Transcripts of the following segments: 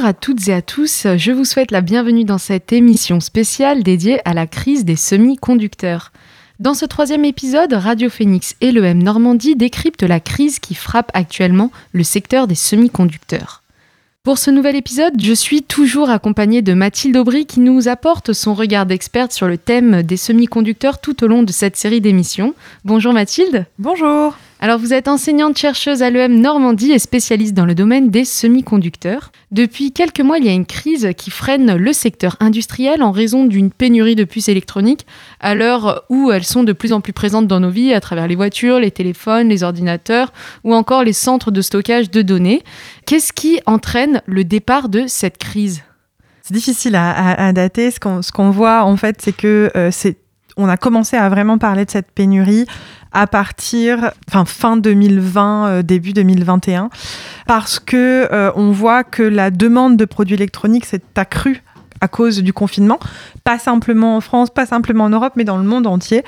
Bonjour à toutes et à tous, je vous souhaite la bienvenue dans cette émission spéciale dédiée à la crise des semi-conducteurs. Dans ce troisième épisode, Radio Phoenix et l'EM Normandie décryptent la crise qui frappe actuellement le secteur des semi-conducteurs. Pour ce nouvel épisode, je suis toujours accompagnée de Mathilde Aubry qui nous apporte son regard d'experte sur le thème des semi-conducteurs tout au long de cette série d'émissions. Bonjour Mathilde. Bonjour. Alors vous êtes enseignante-chercheuse à l'EM Normandie et spécialiste dans le domaine des semi-conducteurs. Depuis quelques mois, il y a une crise qui freine le secteur industriel en raison d'une pénurie de puces électroniques à l'heure où elles sont de plus en plus présentes dans nos vies à travers les voitures, les téléphones, les ordinateurs ou encore les centres de stockage de données. Qu'est-ce qui entraîne le départ de cette crise? C'est difficile à, dater. Ce qu'on voit en fait, c'est que euh, c'est on a commencé à vraiment parler de cette pénurie à partir enfin fin 2020 euh, début 2021 parce que euh, on voit que la demande de produits électroniques s'est accrue à cause du confinement, pas simplement en France, pas simplement en Europe, mais dans le monde entier.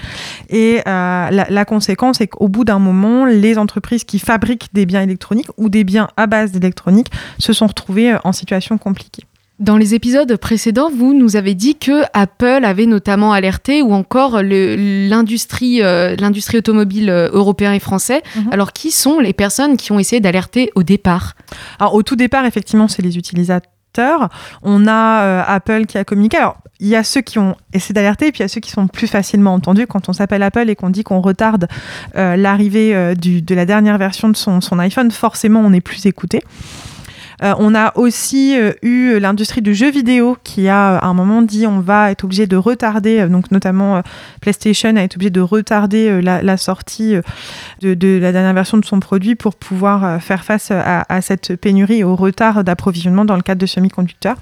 Et euh, la, la, conséquence est qu'au bout d'un moment, les entreprises qui fabriquent des biens électroniques ou des biens à base d'électronique se sont retrouvées en situation compliquée. Dans les épisodes précédents, vous nous avez dit que Apple avait notamment alerté ou encore l'industrie euh, l'industrie automobile euh, européen et français. Mhm. Alors qui sont les personnes qui ont essayé d'alerter au départ? Alors au tout départ, effectivement, c'est les utilisateurs. On a euh, Apple qui a communiqué. Alors, il y a ceux qui ont essayé d'alerter, et puis il y a ceux qui sont plus facilement entendus. Quand on s'appelle Apple et qu'on dit qu'on retarde l'arrivée de la dernière version de son, son iPhone, forcément, on est plus écouté. Euh, on a aussi euh, eu l'industrie du jeu vidéo qui a à un moment dit on va être obligé de retarder, euh, donc notamment PlayStation a été obligé de retarder la, sortie de, la dernière version de son produit pour pouvoir faire face à, à cette pénurie et au retard d'approvisionnement dans le cadre de semi-conducteurs.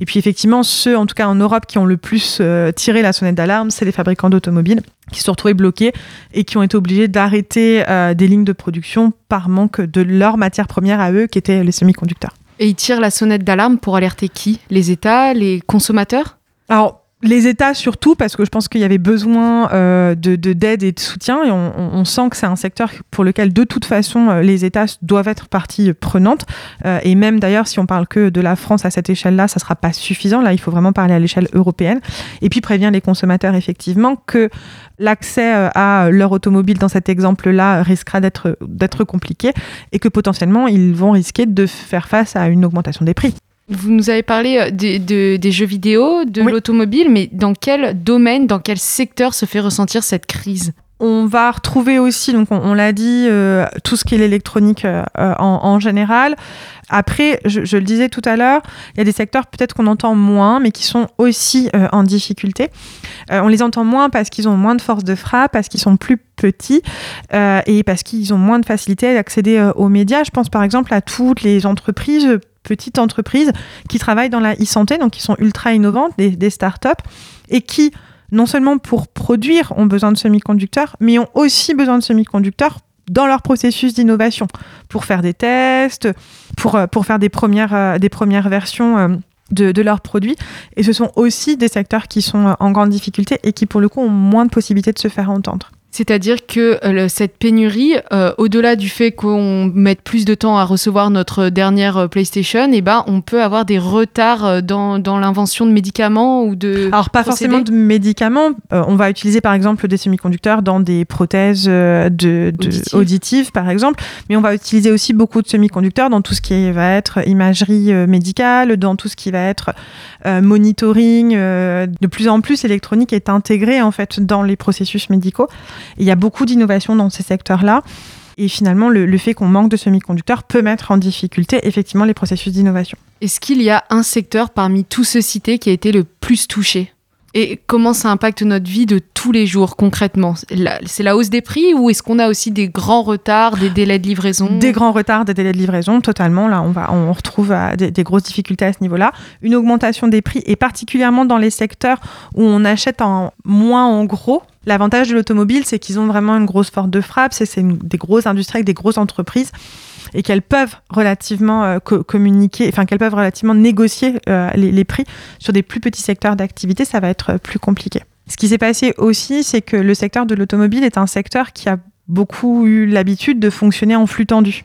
Et puis effectivement, ceux, en tout cas en Europe, qui ont le plus euh, tiré la sonnette d'alarme, c'est les fabricants d'automobiles qui se sont retrouvés bloqués et qui ont été obligés d'arrêter euh, des lignes de production par manque de leur matière première à eux, qui étaient les semi-conducteurs. Et ils tirent la sonnette d'alarme pour alerter qui? Les États, les consommateurs? Alors, les États surtout, parce que je pense qu'il y avait besoin euh, de d'aide et de soutien, et on, sent que c'est un secteur pour lequel de toute façon euh, les États doivent être partie prenante. Euh, et même d'ailleurs, si on parle que de la France à cette échelle-là, ça sera pas suffisant. Là, il faut vraiment parler à l'échelle européenne. Et puis prévient les consommateurs effectivement que l'accès à leur automobile dans cet exemple-là risquera d'être d'être compliqué et que potentiellement ils vont risquer de faire face à une augmentation des prix. Vous nous avez parlé euh, des jeux vidéo, de l'automobile, mais dans quel domaine, dans quel secteur se fait ressentir cette crise? On va retrouver aussi, donc on, l'a dit, euh, tout ce qui est l'électronique euh, en, général. Après, je, le disais tout à l'heure, il y a des secteurs peut-être qu'on entend moins, mais qui sont aussi en difficulté. on les entend moins parce qu'ils ont moins de force de frappe, parce qu'ils sont plus petits et parce qu'ils ont moins de facilité à accéder aux médias. Je pense par exemple à toutes les entreprises petites entreprises qui travaillent dans la e-santé, donc qui sont ultra innovantes, des, des startups, et qui, non seulement pour produire, ont besoin de semi-conducteurs, mais ont aussi besoin de semi-conducteurs dans leur processus d'innovation, pour faire des tests, pour, euh, pour faire des premières, euh, des premières versions. Euh, de, de, leurs produits. Et ce sont aussi des secteurs qui sont en grande difficulté et qui, pour le coup, ont moins de possibilités de se faire entendre. C'est-à-dire que euh, cette pénurie, euh, au-delà du fait qu'on mette plus de temps à recevoir notre dernière euh, PlayStation, eh ben, on peut avoir des retards dans, dans l'invention de médicaments ou de. Alors, pas forcément de médicaments. on va utiliser par exemple des semi-conducteurs dans des prothèses de, auditives, par exemple. Mais on va utiliser aussi beaucoup de semi-conducteurs dans tout ce qui va être imagerie médicale, dans tout ce qui va être monitoring. de plus en plus, l'électronique est intégrée en fait dans les processus médicaux il y a beaucoup d'innovations dans ces secteurs-là. Et finalement, le, fait qu'on manque de semi-conducteurs peut mettre en difficulté effectivement les processus d'innovation. Est-ce qu'il y a un secteur parmi tous ceux cités qui a été le plus touché? Et comment ça impacte notre vie de tous les jours concrètement? C'est la hausse des prix ou est-ce qu'on a aussi des grands retards, des délais de livraison? Des grands retards, des délais de livraison, totalement. Là, on, va, on retrouve euh, des, grosses difficultés à ce niveau-là. Une augmentation des prix et particulièrement dans les secteurs où on achète en moins en gros. L'avantage de l'automobile, c'est qu'ils ont vraiment une grosse force de frappe. C'est des grosses industries avec des grosses entreprises et qu'elles peuvent relativement euh, communiquer, enfin qu'elles peuvent relativement négocier euh, les, prix sur des plus petits secteurs d'activité, ça va être plus compliqué. Ce qui s'est passé aussi, c'est que le secteur de l'automobile est un secteur qui a beaucoup eu l'habitude de fonctionner en flux tendu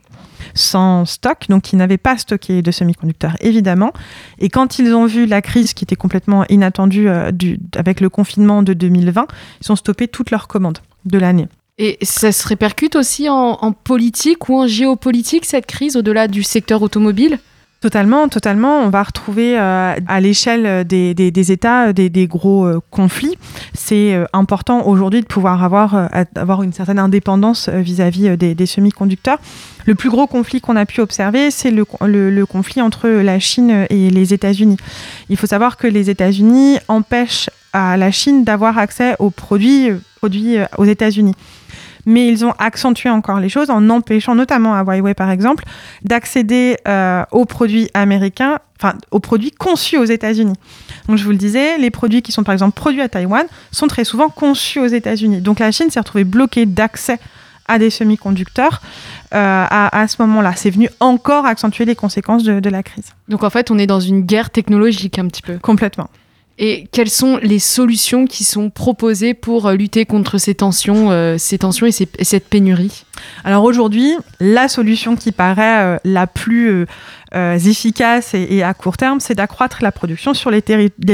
sans stock, donc ils n'avaient pas stocké de semi-conducteurs, évidemment. Et quand ils ont vu la crise qui était complètement inattendue euh, du, avec le confinement de 2020, ils ont stoppé toutes leurs commandes de l'année. Et ça se répercute aussi en, politique ou en géopolitique, cette crise, au-delà du secteur automobile? Totalement, totalement. On va retrouver euh, à l'échelle des, des, États des, des gros euh, conflits. C'est euh, important aujourd'hui de pouvoir avoir, avoir une certaine indépendance vis-à-vis des, semi-conducteurs. Le plus gros conflit qu'on a pu observer, c'est le, le, conflit entre la Chine et les États-Unis. Il faut savoir que les États-Unis empêchent à la Chine d'avoir accès aux produits, produits aux États-Unis mais ils ont accentué encore les choses en empêchant notamment à Huawei par exemple d'accéder euh, aux produits américains, enfin aux produits conçus aux États-Unis. Donc je vous le disais, les produits qui sont par exemple produits à Taïwan sont très souvent conçus aux États-Unis. Donc la Chine s'est retrouvée bloquée d'accès à des semi-conducteurs euh, à, à, ce moment-là. C'est venu encore accentuer les conséquences de, de la crise. Donc en fait, on est dans une guerre technologique un petit peu. Complètement. Et quelles sont les solutions qui sont proposées pour euh, lutter contre ces tensions, euh, ces tensions et, cette pénurie? Alors aujourd'hui, la solution qui paraît euh, la plus efficace et, à court terme, c'est d'accroître la production sur les,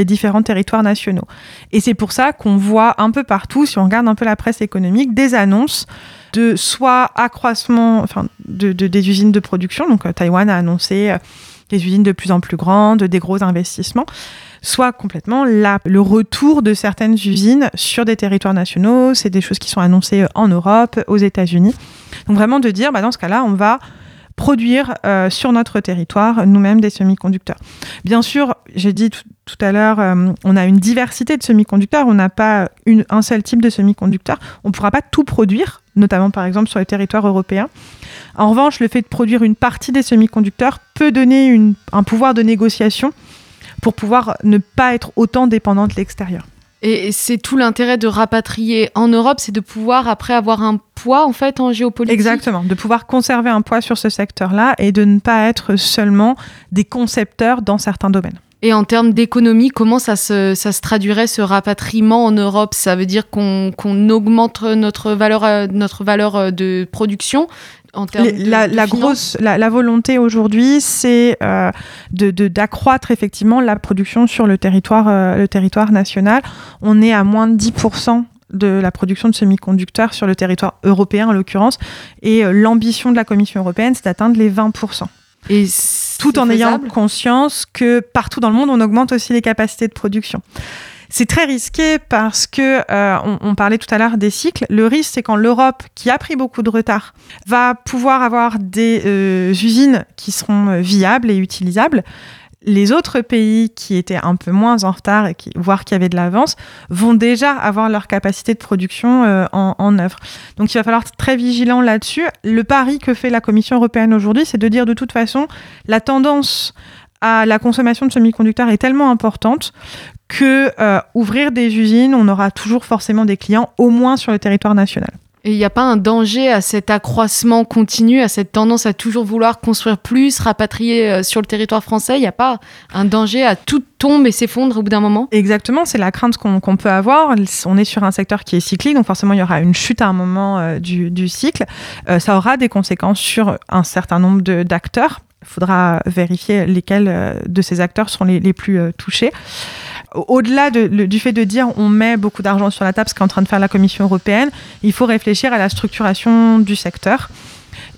différents territoires nationaux. Et c'est pour ça qu'on voit un peu partout, si on regarde un peu la presse économique, des annonces de soit accroissement enfin, de, des usines de production. Donc Taïwan a annoncé des usines de plus en plus grandes, des gros investissements soit complètement le retour de certaines usines sur des territoires nationaux. C'est des choses qui sont annoncées en Europe, aux États-Unis. Donc vraiment de dire, bah, dans ce cas-là, on va produire euh, sur notre territoire nous-mêmes des semi-conducteurs. Bien sûr, j'ai dit tout, à l'heure, euh, on a une diversité de semi-conducteurs, on n'a pas un seul type de semi-conducteur. On ne pourra pas tout produire, notamment par exemple sur le territoire européen. En revanche, le fait de produire une partie des semi-conducteurs peut donner un pouvoir de négociation pour pouvoir ne pas être autant dépendant de l'extérieur. Et c'est tout l'intérêt de rapatrier en Europe, c'est de pouvoir après avoir un poids en fait en géopolitique. Exactement, de pouvoir conserver un poids sur ce secteur-là et de ne pas être seulement des concepteurs dans certains domaines. Et en termes d'économie, comment ça se, ça se traduirait ce rapatriement en Europe? Ça veut dire qu'on qu augmente notre valeur, notre valeur de production en termes Les, de, la, de la grosse, la, la, volonté aujourd'hui, c'est euh, d'accroître de, effectivement la production sur le territoire, euh, le territoire national. On est à moins de 10% de la production de semi-conducteurs sur le territoire européen en l'occurrence. Et euh, l'ambition de la Commission européenne, c'est d'atteindre les 20%. Et tout en faisable? ayant conscience que partout dans le monde, on augmente aussi les capacités de production. C'est très risqué parce que euh, on, parlait tout à l'heure des cycles. Le risque, c'est quand l'Europe, qui a pris beaucoup de retard, va pouvoir avoir des euh, usines qui seront viables et utilisables. Les autres pays qui étaient un peu moins en retard et qui, voire qui avaient de l'avance vont déjà avoir leur capacité de production euh, en, en œuvre. Donc il va falloir être très vigilant là-dessus. Le pari que fait la Commission européenne aujourd'hui, c'est de dire de toute façon la tendance à la consommation de semi-conducteurs est tellement importante que euh, ouvrir des usines, on aura toujours forcément des clients, au moins sur le territoire national. Et il n'y a pas un danger à cet accroissement continu, à cette tendance à toujours vouloir construire plus, rapatrier euh, sur le territoire français? Il n'y a pas un danger à tout tombe et s'effondre au bout d'un moment? Exactement, c'est la crainte qu'on qu peut avoir. On est sur un secteur qui est cyclique, donc forcément il y aura une chute à un moment euh, du, du, cycle. Euh, ça aura des conséquences sur un certain nombre d'acteurs. Il faudra vérifier lesquels de ces acteurs sont les, les plus euh, touchés au-delà de, du fait de dire on met beaucoup d'argent sur la table, ce qu'est en train de faire la Commission européenne, il faut réfléchir à la structuration du secteur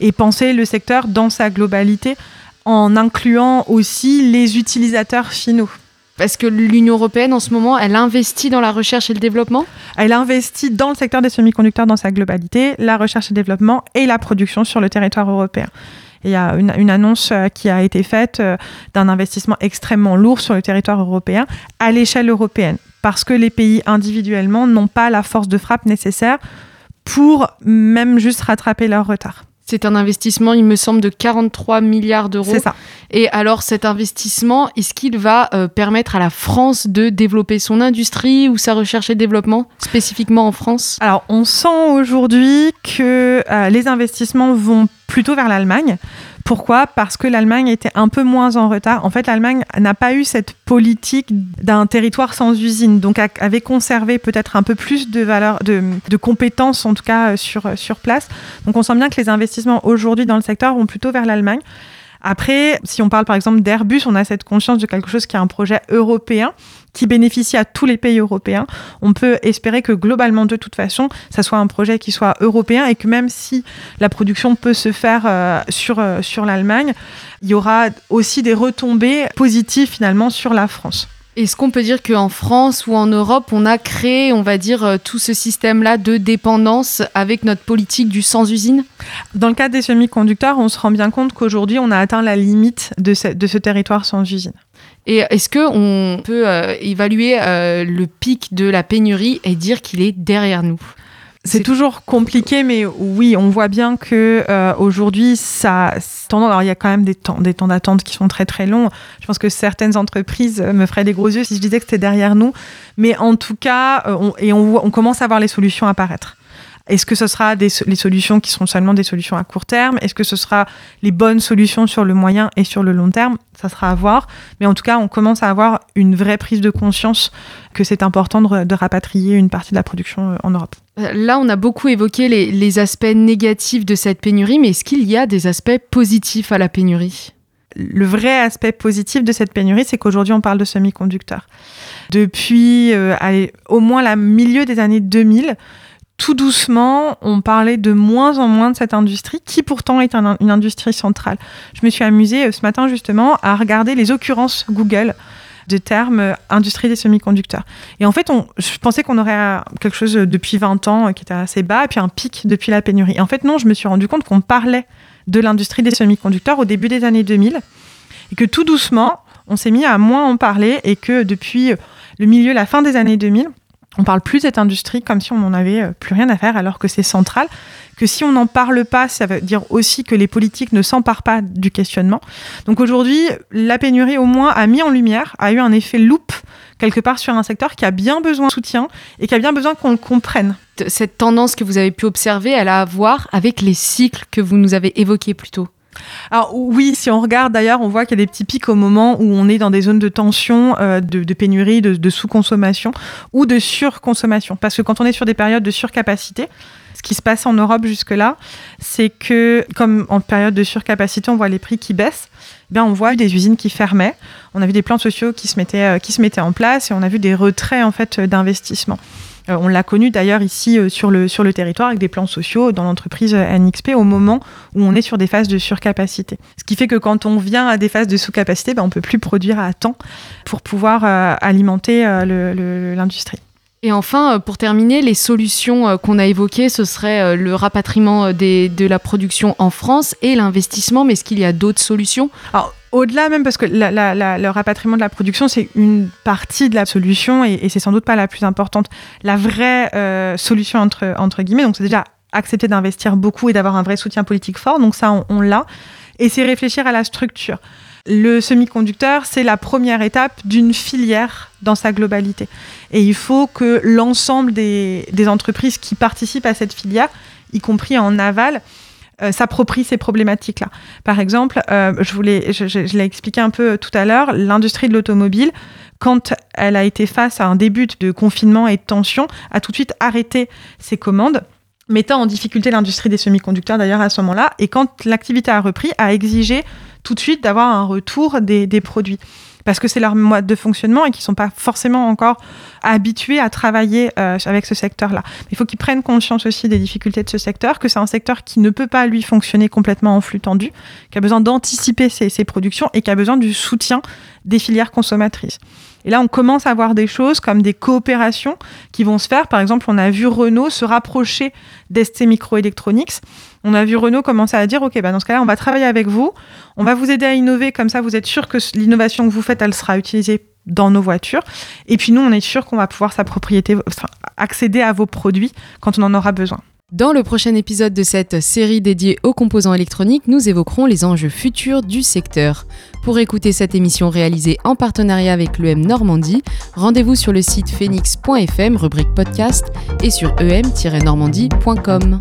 et penser le secteur dans sa globalité en incluant aussi les utilisateurs finaux. Parce que l'Union européenne, en ce moment, elle investit dans la recherche et le développement? Elle investit dans le secteur des semi-conducteurs dans sa globalité, la recherche et le développement et la production sur le territoire européen. Il y a une, annonce euh, qui a été faite euh, d'un investissement extrêmement lourd sur le territoire européen à l'échelle européenne, parce que les pays individuellement n'ont pas la force de frappe nécessaire pour même juste rattraper leur retard. C'est un investissement, il me semble, de 43 milliards d'euros. C'est ça. Et alors, cet investissement, est-ce qu'il va euh, permettre à la France de développer son industrie ou sa recherche et développement, spécifiquement en France? Alors, on sent aujourd'hui que euh, les investissements vont plutôt vers l'Allemagne Pourquoi? Parce que l'Allemagne était un peu moins en retard. En fait, l'Allemagne n'a pas eu cette politique d'un territoire sans usine, donc avait conservé peut-être un peu plus de valeur, de, de compétences en tout cas sur, sur place. Donc on sent bien que les investissements aujourd'hui dans le secteur vont plutôt vers l'Allemagne. Après, si on parle par exemple d'Airbus, on a cette conscience de quelque chose qui est un projet européen qui bénéficie à tous les pays européens. On peut espérer que globalement, de toute façon, ça soit un projet qui soit européen et que même si la production peut se faire euh, sur, euh, sur l'Allemagne, il y aura aussi des retombées positives finalement sur la France. Est-ce qu'on peut dire qu'en France ou en Europe, on a créé, on va dire, euh, tout ce système-là de dépendance avec notre politique du sans-usine? Dans le cas des semi-conducteurs, on se rend bien compte qu'aujourd'hui, on a atteint la limite de ce, de ce territoire sans usine. Et est-ce qu'on peut euh, évaluer euh, le pic de la pénurie et dire qu'il est derrière nous? C'est toujours compliqué, mais oui, on voit bien que euh, aujourd'hui, ça tendance. Alors, il y a quand même des temps, des temps d'attente qui sont très très longs. Je pense que certaines entreprises me feraient des gros yeux si je disais que c'était derrière nous. Mais en tout cas, euh, on, et on, on commence à voir les solutions apparaître. Est-ce que ce sera des, les solutions qui seront seulement des solutions à court terme? Est-ce que ce sera les bonnes solutions sur le moyen et sur le long terme? Ça sera à voir. Mais en tout cas, on commence à avoir une vraie prise de conscience que c'est important de, de, rapatrier une partie de la production euh, en Europe. Euh, là, on a beaucoup évoqué les, les aspects négatifs de cette pénurie, mais est-ce qu'il y a des aspects positifs à la pénurie? Le vrai aspect positif de cette pénurie, c'est qu'aujourd'hui, on parle de semi-conducteurs. Depuis euh, allez, au moins le milieu des années 2000, tout doucement, on parlait de moins en moins de cette industrie, qui pourtant est un, une industrie centrale. Je me suis amusée euh, ce matin justement à regarder les occurrences Google de termes euh, industrie des semi-conducteurs. Et en fait, on, je pensais qu'on aurait quelque chose depuis 20 ans euh, qui était assez bas, et puis un pic depuis la pénurie. Et en fait, non, je me suis rendu compte qu'on parlait de l'industrie des semi-conducteurs au début des années 2000, et que tout doucement, on s'est mis à moins en parler, et que depuis le milieu, la fin des années 2000, on parle plus de cette industrie comme si on n'en avait euh, plus rien à faire alors que c'est central, que si on n'en parle pas, ça veut dire aussi que les politiques ne s'emparent pas du questionnement. Donc aujourd'hui, la pénurie au moins a mis en lumière, a eu un effet loupe quelque part sur un secteur qui a bien besoin de soutien et qui a bien besoin qu'on le comprenne. Cette tendance que vous avez pu observer, elle a à voir avec les cycles que vous nous avez évoqués plus tôt. Alors oui, si on regarde d'ailleurs, on voit qu'il y a des petits pics au moment où on est dans des zones de tension, euh, de, pénurie, de, de sous-consommation ou de surconsommation. Parce que quand on est sur des périodes de surcapacité, ce qui se passe en Europe jusque-là, c'est que comme en période de surcapacité, on voit les prix qui baissent. Eh bien, on voit des usines qui fermaient, on a vu des plans sociaux qui se mettaient, euh, qui se mettaient en place et on a vu des retraits en fait d'investissement. Euh, on l'a connu d'ailleurs ici euh, sur, le, sur le territoire avec des plans sociaux dans l'entreprise NXP au moment où on est sur des phases de surcapacité. Ce qui fait que quand on vient à des phases de sous-capacité, ben, on ne peut plus produire à temps pour pouvoir euh, alimenter l'industrie. Et enfin, pour terminer, les solutions qu'on a évoquées, ce serait le rapatriement des, de la production en France et l'investissement. Mais est-ce qu'il y a d'autres solutions? Alors, au-delà même, parce que le rapatriement de la production, c'est une partie de la solution et, c'est sans doute pas la plus importante. La vraie euh, solution, entre, guillemets, donc c'est déjà accepter d'investir beaucoup et d'avoir un vrai soutien politique fort, donc ça, on, on l'a. Et c'est réfléchir à la structure. Le semi-conducteur, c'est la première étape d'une filière dans sa globalité. Et il faut que l'ensemble des entreprises qui participent à cette filière, y compris en aval, euh, s'approprie ces problématiques-là. Par exemple, euh, je, voulais, je, l'ai expliqué un peu tout à l'heure, l'industrie de l'automobile, quand elle a été face à un début de confinement et de tension, a tout de suite arrêté ses commandes mettant en difficulté l'industrie des semi-conducteurs d'ailleurs à ce moment-là, et quand l'activité a repris, a exigé tout de suite d'avoir un retour des produits parce que c'est leur mode de fonctionnement et qu'ils ne sont pas forcément encore habitués à travailler euh, avec ce secteur-là. Il faut qu'ils prennent conscience aussi des difficultés de ce secteur, que c'est un secteur qui ne peut pas, lui, fonctionner complètement en flux tendu, qui a besoin d'anticiper ses, productions et qui a besoin du soutien des filières consommatrices. Et là, on commence à voir des choses comme des coopérations qui vont se faire. Par exemple, on a vu Renault se rapprocher d'ST Microelectronics. On a vu Renault commencer à dire, OK, bah dans ce cas-là, on va travailler avec vous, on va vous aider à innover, comme ça, vous êtes sûr que l'innovation que vous faites, elle sera utilisée dans nos voitures. Et puis nous, on est sûr qu'on va pouvoir s'approprier, accéder à vos produits quand on en aura besoin. Dans le prochain épisode de cette série dédiée aux composants électroniques, nous évoquerons les enjeux futurs du secteur. Pour écouter cette émission réalisée en partenariat avec l'EM Normandie, rendez-vous sur le site phoenix.fm, rubrique podcast, et sur em-normandie.com.